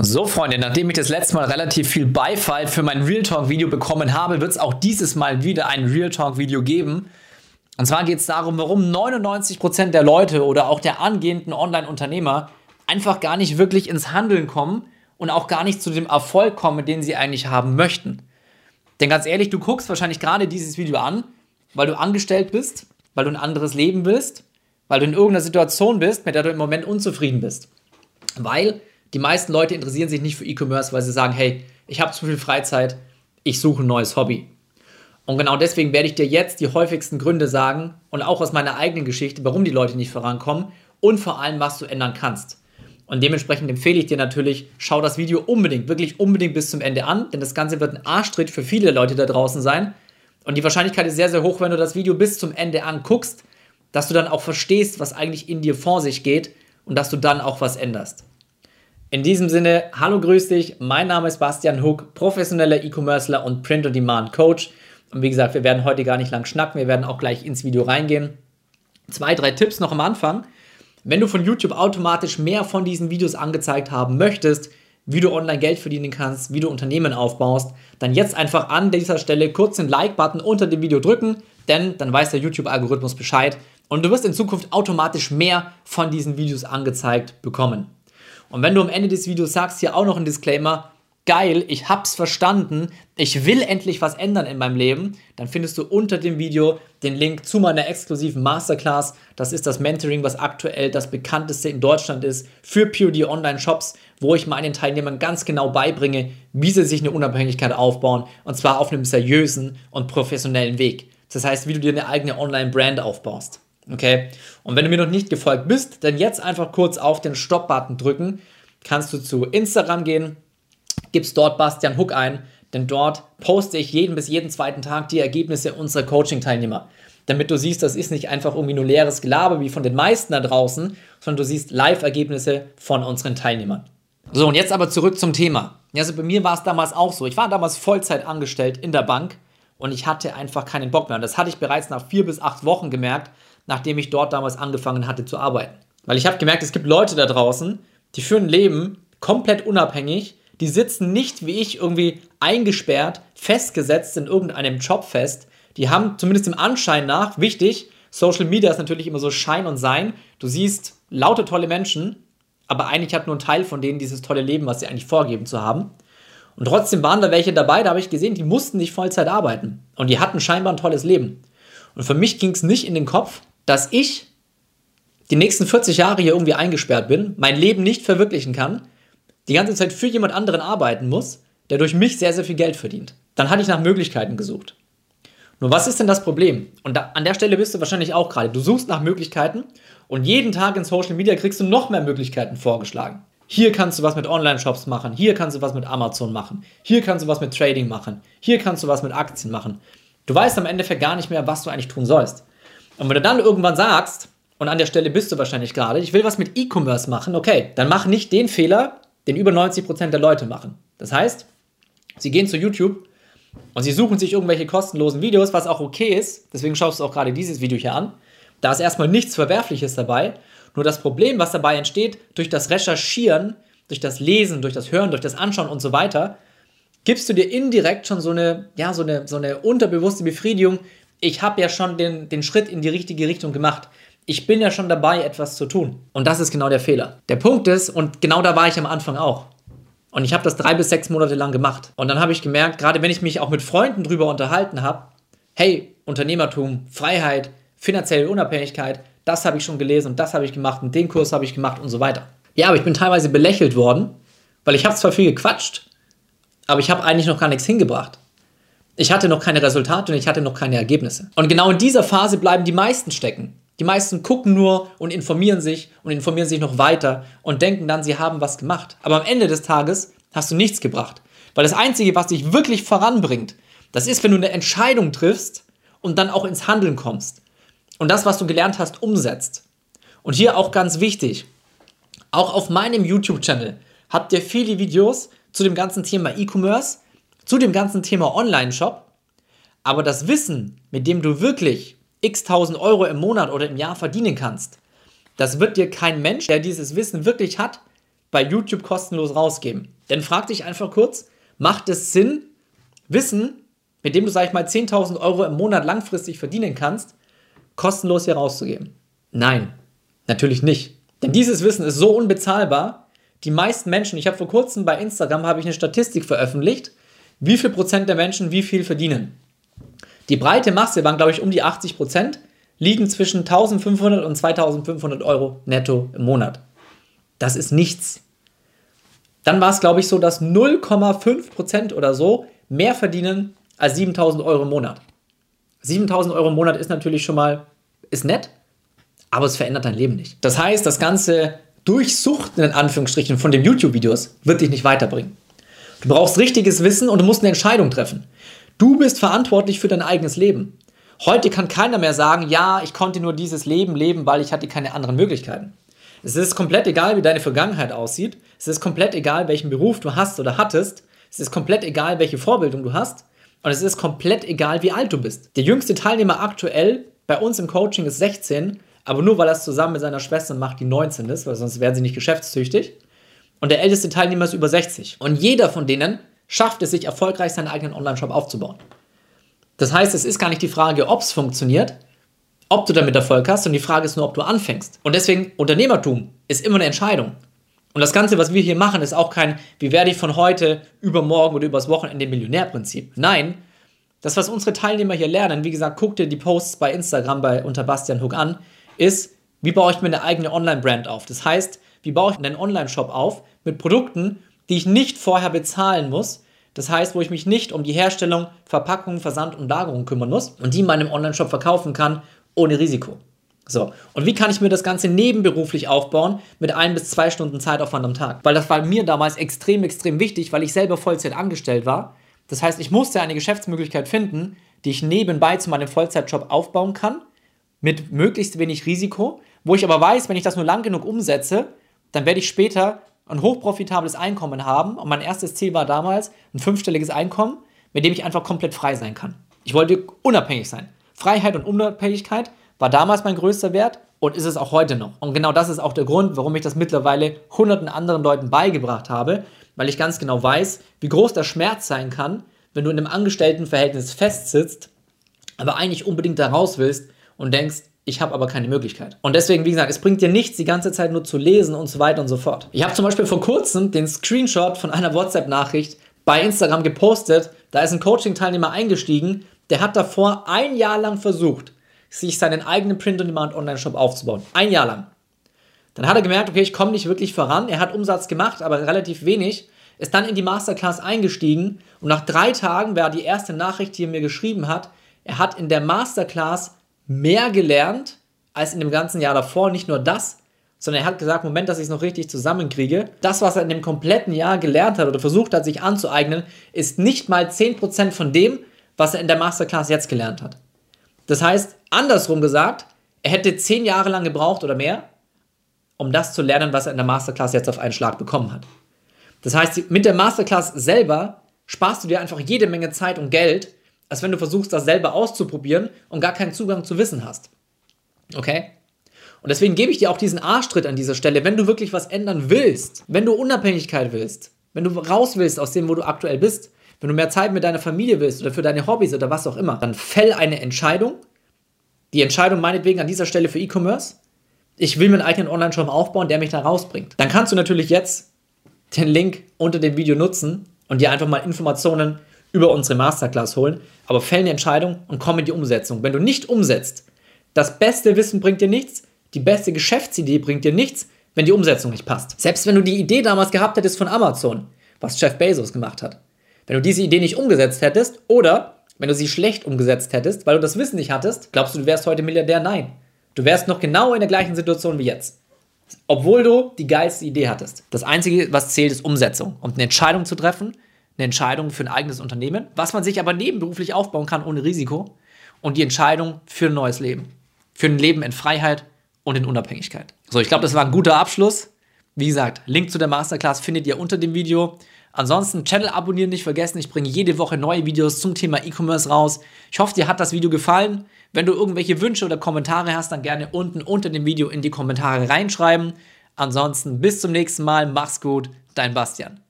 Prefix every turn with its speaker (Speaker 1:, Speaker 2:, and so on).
Speaker 1: So, Freunde, nachdem ich das letzte Mal relativ viel Beifall für mein Real Talk-Video bekommen habe, wird es auch dieses Mal wieder ein Real Talk-Video geben. Und zwar geht es darum, warum 99% der Leute oder auch der angehenden Online-Unternehmer einfach gar nicht wirklich ins Handeln kommen und auch gar nicht zu dem Erfolg kommen, den sie eigentlich haben möchten. Denn ganz ehrlich, du guckst wahrscheinlich gerade dieses Video an, weil du angestellt bist, weil du ein anderes Leben willst, weil du in irgendeiner Situation bist, mit der du im Moment unzufrieden bist. Weil die meisten Leute interessieren sich nicht für E-Commerce, weil sie sagen, hey, ich habe zu viel Freizeit, ich suche ein neues Hobby. Und genau deswegen werde ich dir jetzt die häufigsten Gründe sagen und auch aus meiner eigenen Geschichte, warum die Leute nicht vorankommen und vor allem, was du ändern kannst. Und dementsprechend empfehle ich dir natürlich, schau das Video unbedingt, wirklich unbedingt bis zum Ende an, denn das Ganze wird ein Arschtritt für viele Leute da draußen sein. Und die Wahrscheinlichkeit ist sehr, sehr hoch, wenn du das Video bis zum Ende anguckst, dass du dann auch verstehst, was eigentlich in dir vor sich geht und dass du dann auch was änderst. In diesem Sinne, hallo, grüß dich. Mein Name ist Bastian Huck, professioneller E-Commercer und Print-on-Demand-Coach. Und wie gesagt, wir werden heute gar nicht lang schnacken, wir werden auch gleich ins Video reingehen. Zwei, drei Tipps noch am Anfang. Wenn du von YouTube automatisch mehr von diesen Videos angezeigt haben möchtest, wie du online Geld verdienen kannst, wie du Unternehmen aufbaust, dann jetzt einfach an dieser Stelle kurz den Like-Button unter dem Video drücken, denn dann weiß der YouTube-Algorithmus Bescheid und du wirst in Zukunft automatisch mehr von diesen Videos angezeigt bekommen. Und wenn du am Ende des Videos sagst, hier auch noch ein Disclaimer, geil, ich hab's verstanden, ich will endlich was ändern in meinem Leben, dann findest du unter dem Video den Link zu meiner exklusiven Masterclass. Das ist das Mentoring, was aktuell das bekannteste in Deutschland ist für POD Online Shops, wo ich meinen Teilnehmern ganz genau beibringe, wie sie sich eine Unabhängigkeit aufbauen und zwar auf einem seriösen und professionellen Weg. Das heißt, wie du dir eine eigene Online-Brand aufbaust. Okay? Und wenn du mir noch nicht gefolgt bist, dann jetzt einfach kurz auf den Stop-Button drücken. Kannst du zu Instagram gehen, gibst dort Bastian Hook ein, denn dort poste ich jeden bis jeden zweiten Tag die Ergebnisse unserer Coaching-Teilnehmer. Damit du siehst, das ist nicht einfach irgendwie nur leeres Gelaber wie von den meisten da draußen, sondern du siehst Live-Ergebnisse von unseren Teilnehmern. So, und jetzt aber zurück zum Thema. Also bei mir war es damals auch so. Ich war damals Vollzeit angestellt in der Bank und ich hatte einfach keinen Bock mehr. Und das hatte ich bereits nach vier bis acht Wochen gemerkt, nachdem ich dort damals angefangen hatte zu arbeiten. Weil ich habe gemerkt, es gibt Leute da draußen, die führen ein Leben komplett unabhängig, die sitzen nicht wie ich irgendwie eingesperrt, festgesetzt in irgendeinem Job fest. Die haben zumindest im Anschein nach, wichtig, Social Media ist natürlich immer so Schein und Sein. Du siehst laute tolle Menschen, aber eigentlich hat nur ein Teil von denen dieses tolle Leben, was sie eigentlich vorgeben zu haben. Und trotzdem waren da welche dabei, da habe ich gesehen, die mussten nicht Vollzeit arbeiten. Und die hatten scheinbar ein tolles Leben. Und für mich ging es nicht in den Kopf, dass ich die nächsten 40 Jahre hier irgendwie eingesperrt bin, mein Leben nicht verwirklichen kann, die ganze Zeit für jemand anderen arbeiten muss, der durch mich sehr, sehr viel Geld verdient. Dann hatte ich nach Möglichkeiten gesucht. Nur was ist denn das Problem? Und da, an der Stelle bist du wahrscheinlich auch gerade. Du suchst nach Möglichkeiten und jeden Tag in Social Media kriegst du noch mehr Möglichkeiten vorgeschlagen. Hier kannst du was mit Online-Shops machen, hier kannst du was mit Amazon machen, hier kannst du was mit Trading machen, hier kannst du was mit Aktien machen. Du weißt am Endeffekt gar nicht mehr, was du eigentlich tun sollst. Und wenn du dann irgendwann sagst, und an der Stelle bist du wahrscheinlich gerade, ich will was mit E-Commerce machen, okay, dann mach nicht den Fehler, den über 90% der Leute machen. Das heißt, sie gehen zu YouTube und sie suchen sich irgendwelche kostenlosen Videos, was auch okay ist, deswegen schaust du auch gerade dieses Video hier an. Da ist erstmal nichts Verwerfliches dabei, nur das Problem, was dabei entsteht, durch das Recherchieren, durch das Lesen, durch das Hören, durch das Anschauen und so weiter, gibst du dir indirekt schon so eine, ja, so eine, so eine unterbewusste Befriedigung, ich habe ja schon den, den Schritt in die richtige Richtung gemacht. Ich bin ja schon dabei, etwas zu tun. Und das ist genau der Fehler. Der Punkt ist, und genau da war ich am Anfang auch. Und ich habe das drei bis sechs Monate lang gemacht. Und dann habe ich gemerkt, gerade wenn ich mich auch mit Freunden drüber unterhalten habe, hey, Unternehmertum, Freiheit, finanzielle Unabhängigkeit, das habe ich schon gelesen und das habe ich gemacht und den Kurs habe ich gemacht und so weiter. Ja, aber ich bin teilweise belächelt worden, weil ich habe zwar viel gequatscht, aber ich habe eigentlich noch gar nichts hingebracht. Ich hatte noch keine Resultate und ich hatte noch keine Ergebnisse. Und genau in dieser Phase bleiben die meisten stecken. Die meisten gucken nur und informieren sich und informieren sich noch weiter und denken dann, sie haben was gemacht. Aber am Ende des Tages hast du nichts gebracht. Weil das Einzige, was dich wirklich voranbringt, das ist, wenn du eine Entscheidung triffst und dann auch ins Handeln kommst. Und das, was du gelernt hast, umsetzt. Und hier auch ganz wichtig, auch auf meinem YouTube-Channel habt ihr viele Videos zu dem ganzen Thema E-Commerce, zu dem ganzen Thema Online-Shop. Aber das Wissen, mit dem du wirklich x tausend Euro im Monat oder im Jahr verdienen kannst, das wird dir kein Mensch, der dieses Wissen wirklich hat, bei YouTube kostenlos rausgeben. Denn frag dich einfach kurz, macht es Sinn, Wissen, mit dem du, sag ich mal, 10.000 Euro im Monat langfristig verdienen kannst, kostenlos hier rauszugeben? Nein, natürlich nicht. Denn dieses Wissen ist so unbezahlbar. Die meisten Menschen, ich habe vor kurzem bei Instagram ich eine Statistik veröffentlicht, wie viel Prozent der Menschen wie viel verdienen. Die breite Masse waren, glaube ich, um die 80 Prozent, liegen zwischen 1500 und 2500 Euro netto im Monat. Das ist nichts. Dann war es, glaube ich, so, dass 0,5 Prozent oder so mehr verdienen als 7000 Euro im Monat. 7000 Euro im Monat ist natürlich schon mal, ist nett, aber es verändert dein Leben nicht. Das heißt, das ganze Durchsuchten in Anführungsstrichen von den YouTube-Videos wird dich nicht weiterbringen. Du brauchst richtiges Wissen und du musst eine Entscheidung treffen. Du bist verantwortlich für dein eigenes Leben. Heute kann keiner mehr sagen, ja, ich konnte nur dieses Leben leben, weil ich hatte keine anderen Möglichkeiten. Es ist komplett egal, wie deine Vergangenheit aussieht. Es ist komplett egal, welchen Beruf du hast oder hattest. Es ist komplett egal, welche Vorbildung du hast. Und es ist komplett egal, wie alt du bist. Der jüngste Teilnehmer aktuell bei uns im Coaching ist 16, aber nur weil er es zusammen mit seiner Schwester macht, die 19 ist, weil sonst wären sie nicht geschäftstüchtig. Und der älteste Teilnehmer ist über 60. Und jeder von denen schafft es sich erfolgreich, seinen eigenen Online-Shop aufzubauen. Das heißt, es ist gar nicht die Frage, ob es funktioniert, ob du damit Erfolg hast, und die Frage ist nur, ob du anfängst. Und deswegen, Unternehmertum ist immer eine Entscheidung. Und das Ganze, was wir hier machen, ist auch kein, wie werde ich von heute, übermorgen oder übers Wochenende Millionärprinzip. Nein, das, was unsere Teilnehmer hier lernen, wie gesagt, guck dir die Posts bei Instagram bei unter Bastian Hook an, ist, wie baue ich mir eine eigene Online-Brand auf. Das heißt, wie baue ich einen Online-Shop auf mit Produkten, die ich nicht vorher bezahlen muss. Das heißt, wo ich mich nicht um die Herstellung, Verpackung, Versand und Lagerung kümmern muss und die in meinem Online-Shop verkaufen kann ohne Risiko. So, und wie kann ich mir das Ganze nebenberuflich aufbauen mit ein bis zwei Stunden Zeitaufwand am Tag? Weil das war mir damals extrem, extrem wichtig, weil ich selber Vollzeit angestellt war. Das heißt, ich musste eine Geschäftsmöglichkeit finden, die ich nebenbei zu meinem Vollzeitjob aufbauen kann, mit möglichst wenig Risiko, wo ich aber weiß, wenn ich das nur lang genug umsetze, dann werde ich später ein hochprofitables Einkommen haben. Und mein erstes Ziel war damals ein fünfstelliges Einkommen, mit dem ich einfach komplett frei sein kann. Ich wollte unabhängig sein. Freiheit und Unabhängigkeit war damals mein größter Wert und ist es auch heute noch. Und genau das ist auch der Grund, warum ich das mittlerweile hunderten anderen Leuten beigebracht habe, weil ich ganz genau weiß, wie groß der Schmerz sein kann, wenn du in einem Angestelltenverhältnis festsitzt, aber eigentlich unbedingt da raus willst und denkst, ich habe aber keine Möglichkeit. Und deswegen, wie gesagt, es bringt dir nichts, die ganze Zeit nur zu lesen und so weiter und so fort. Ich habe zum Beispiel vor kurzem den Screenshot von einer WhatsApp-Nachricht bei Instagram gepostet. Da ist ein Coaching-Teilnehmer eingestiegen, der hat davor ein Jahr lang versucht, sich seinen eigenen Print-on-Demand-Online-Shop aufzubauen. Ein Jahr lang. Dann hat er gemerkt, okay, ich komme nicht wirklich voran. Er hat Umsatz gemacht, aber relativ wenig. Ist dann in die Masterclass eingestiegen und nach drei Tagen war die erste Nachricht, die er mir geschrieben hat, er hat in der Masterclass mehr gelernt als in dem ganzen Jahr davor. Nicht nur das, sondern er hat gesagt, Moment, dass ich es noch richtig zusammenkriege. Das, was er in dem kompletten Jahr gelernt hat oder versucht hat, sich anzueignen, ist nicht mal 10% von dem, was er in der Masterclass jetzt gelernt hat. Das heißt, andersrum gesagt, er hätte 10 Jahre lang gebraucht oder mehr, um das zu lernen, was er in der Masterclass jetzt auf einen Schlag bekommen hat. Das heißt, mit der Masterclass selber sparst du dir einfach jede Menge Zeit und Geld, als wenn du versuchst, das selber auszuprobieren und gar keinen Zugang zu Wissen hast. Okay? Und deswegen gebe ich dir auch diesen Arschtritt an dieser Stelle, wenn du wirklich was ändern willst, wenn du Unabhängigkeit willst, wenn du raus willst aus dem, wo du aktuell bist, wenn du mehr Zeit mit deiner Familie willst oder für deine Hobbys oder was auch immer, dann fäll eine Entscheidung. Die Entscheidung meinetwegen an dieser Stelle für E-Commerce. Ich will mir einen eigenen Online-Shop aufbauen, der mich da rausbringt. Dann kannst du natürlich jetzt den Link unter dem Video nutzen und dir einfach mal Informationen über unsere Masterclass holen, aber fäll eine Entscheidung und komm in die Umsetzung. Wenn du nicht umsetzt, das beste Wissen bringt dir nichts, die beste Geschäftsidee bringt dir nichts, wenn die Umsetzung nicht passt. Selbst wenn du die Idee damals gehabt hättest von Amazon, was Jeff Bezos gemacht hat, wenn du diese Idee nicht umgesetzt hättest oder wenn du sie schlecht umgesetzt hättest, weil du das Wissen nicht hattest, glaubst du, du wärst heute Milliardär? Nein. Du wärst noch genau in der gleichen Situation wie jetzt. Obwohl du die geilste Idee hattest. Das Einzige, was zählt, ist Umsetzung. Und eine Entscheidung zu treffen, eine Entscheidung für ein eigenes Unternehmen, was man sich aber nebenberuflich aufbauen kann ohne Risiko und die Entscheidung für ein neues Leben. Für ein Leben in Freiheit und in Unabhängigkeit. So, ich glaube, das war ein guter Abschluss. Wie gesagt, Link zu der Masterclass findet ihr unter dem Video. Ansonsten Channel abonnieren nicht vergessen. Ich bringe jede Woche neue Videos zum Thema E-Commerce raus. Ich hoffe, dir hat das Video gefallen. Wenn du irgendwelche Wünsche oder Kommentare hast, dann gerne unten unter dem Video in die Kommentare reinschreiben. Ansonsten bis zum nächsten Mal. Mach's gut. Dein Bastian.